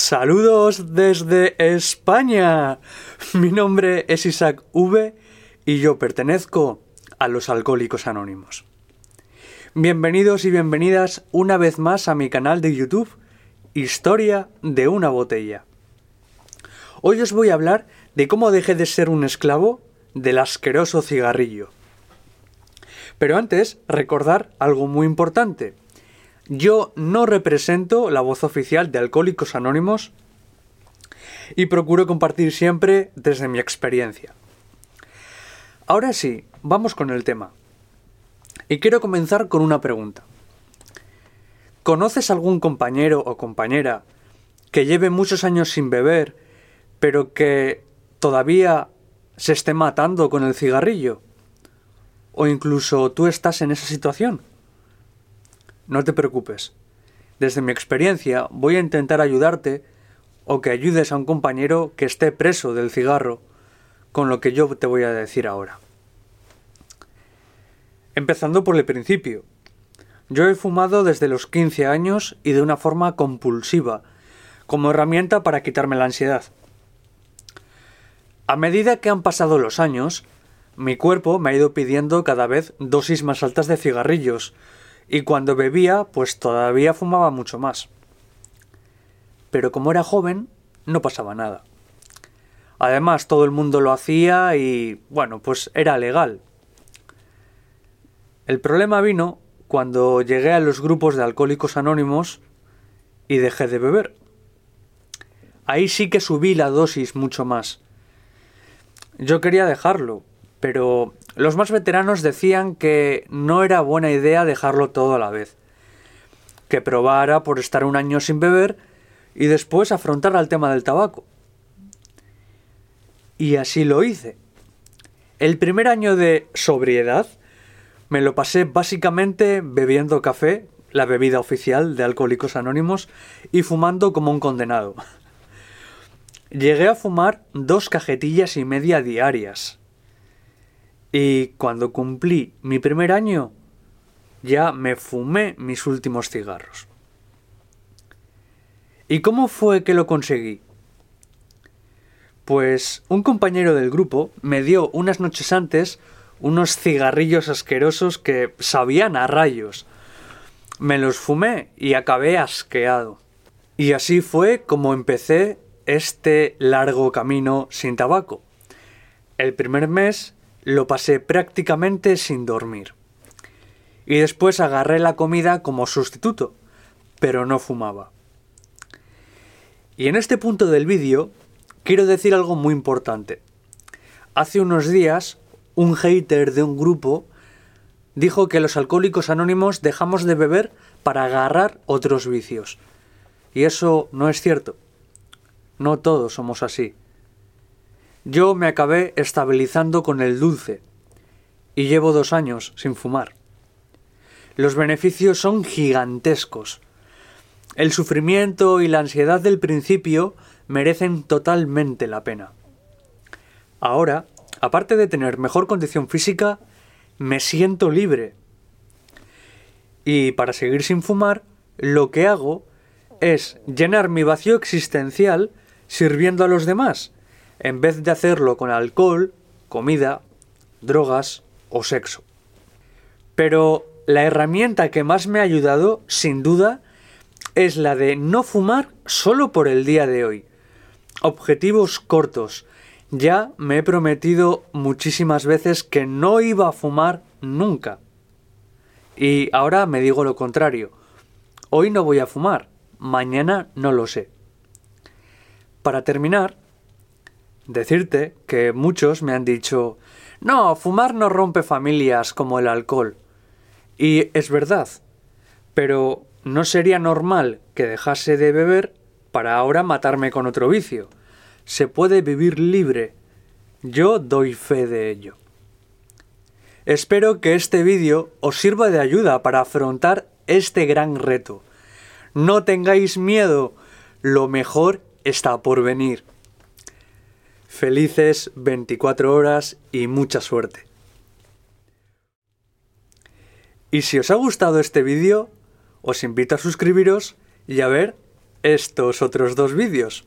Saludos desde España. Mi nombre es Isaac V y yo pertenezco a los Alcohólicos Anónimos. Bienvenidos y bienvenidas una vez más a mi canal de YouTube Historia de una botella. Hoy os voy a hablar de cómo dejé de ser un esclavo del asqueroso cigarrillo. Pero antes, recordar algo muy importante. Yo no represento la voz oficial de Alcohólicos Anónimos y procuro compartir siempre desde mi experiencia. Ahora sí, vamos con el tema. Y quiero comenzar con una pregunta. ¿Conoces algún compañero o compañera que lleve muchos años sin beber, pero que todavía se esté matando con el cigarrillo? ¿O incluso tú estás en esa situación? No te preocupes. Desde mi experiencia voy a intentar ayudarte o que ayudes a un compañero que esté preso del cigarro con lo que yo te voy a decir ahora. Empezando por el principio. Yo he fumado desde los 15 años y de una forma compulsiva, como herramienta para quitarme la ansiedad. A medida que han pasado los años, mi cuerpo me ha ido pidiendo cada vez dosis más altas de cigarrillos, y cuando bebía, pues todavía fumaba mucho más. Pero como era joven, no pasaba nada. Además, todo el mundo lo hacía y, bueno, pues era legal. El problema vino cuando llegué a los grupos de alcohólicos anónimos y dejé de beber. Ahí sí que subí la dosis mucho más. Yo quería dejarlo, pero los más veteranos decían que no era buena idea dejarlo todo a la vez, que probara por estar un año sin beber y después afrontar al tema del tabaco. Y así lo hice. El primer año de sobriedad me lo pasé básicamente bebiendo café, la bebida oficial de Alcohólicos Anónimos, y fumando como un condenado. Llegué a fumar dos cajetillas y media diarias, y cuando cumplí mi primer año, ya me fumé mis últimos cigarros. ¿Y cómo fue que lo conseguí? Pues un compañero del grupo me dio unas noches antes unos cigarrillos asquerosos que sabían a rayos. Me los fumé y acabé asqueado. Y así fue como empecé este largo camino sin tabaco. El primer mes lo pasé prácticamente sin dormir. Y después agarré la comida como sustituto, pero no fumaba. Y en este punto del vídeo quiero decir algo muy importante. Hace unos días un hater de un grupo dijo que los alcohólicos anónimos dejamos de beber para agarrar otros vicios. Y eso no es cierto. No todos somos así. Yo me acabé estabilizando con el dulce y llevo dos años sin fumar. Los beneficios son gigantescos. El sufrimiento y la ansiedad del principio merecen totalmente la pena. Ahora, aparte de tener mejor condición física, me siento libre. Y para seguir sin fumar, lo que hago es llenar mi vacío existencial sirviendo a los demás en vez de hacerlo con alcohol, comida, drogas o sexo. Pero la herramienta que más me ha ayudado, sin duda, es la de no fumar solo por el día de hoy. Objetivos cortos. Ya me he prometido muchísimas veces que no iba a fumar nunca. Y ahora me digo lo contrario. Hoy no voy a fumar, mañana no lo sé. Para terminar, decirte que muchos me han dicho no, fumar no rompe familias como el alcohol. Y es verdad, pero no sería normal que dejase de beber para ahora matarme con otro vicio. Se puede vivir libre. Yo doy fe de ello. Espero que este vídeo os sirva de ayuda para afrontar este gran reto. No tengáis miedo, lo mejor está por venir. Felices 24 horas y mucha suerte. Y si os ha gustado este vídeo, os invito a suscribiros y a ver estos otros dos vídeos.